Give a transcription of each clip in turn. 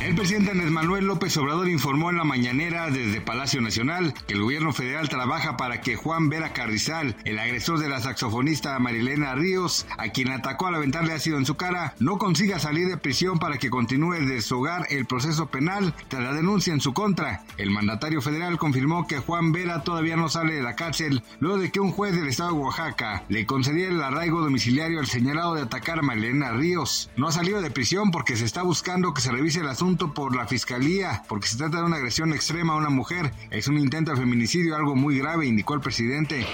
El presidente Andrés Manuel López Obrador informó en la mañanera desde Palacio Nacional que el gobierno federal trabaja para que Juan Vera Carrizal, el agresor de la saxofonista Marilena Ríos, a quien atacó al aventarle ácido en su cara, no consiga salir de prisión para que continúe de su hogar el proceso penal tras la denuncia en su contra. El mandatario federal confirmó que Juan Vera todavía no sale de la cárcel luego de que un juez del estado de Oaxaca le concediera el arraigo domiciliario al señalado de atacar a Marilena Ríos. No ha salido de prisión porque se está buscando que se revise el asunto por la fiscalía, porque se trata de una agresión extrema a una mujer. Es un intento de feminicidio, algo muy grave, indicó el presidente.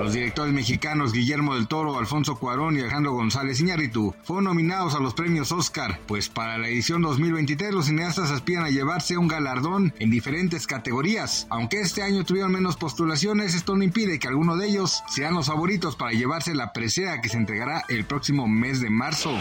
Los directores mexicanos Guillermo del Toro, Alfonso Cuarón y Alejandro González Iñárritu fueron nominados a los premios Oscar, pues para la edición 2023 los cineastas aspiran a llevarse un galardón en diferentes categorías. Aunque este año tuvieron menos postulaciones, esto no impide que alguno de ellos sean los favoritos para llevarse la presea que se entregará el próximo mes de marzo.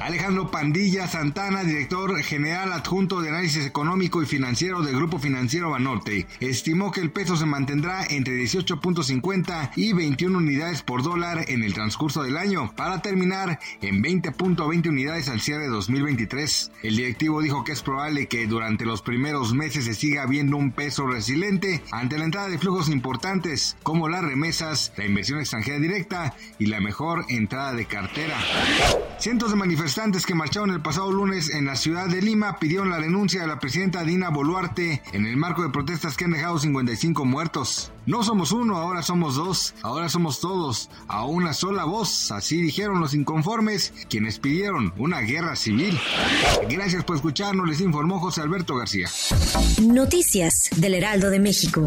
Alejandro Pandilla Santana, director general adjunto de análisis económico y financiero del Grupo Financiero Banorte, estimó que el peso se mantendrá entre 18.50 y 21 unidades por dólar en el transcurso del año, para terminar en 20.20 unidades al cierre de 2023. El directivo dijo que es probable que durante los primeros meses se siga viendo un peso resiliente ante la entrada de flujos importantes como las remesas, la inversión extranjera directa y la mejor entrada de cartera. Cientos de manifestantes que marcharon el pasado lunes en la ciudad de Lima pidieron la renuncia de la presidenta Dina Boluarte en el marco de protestas que han dejado 55 muertos. No somos uno, ahora somos dos, ahora somos todos, a una sola voz, así dijeron los inconformes, quienes pidieron una guerra civil. Gracias por escucharnos, les informó José Alberto García. Noticias del Heraldo de México.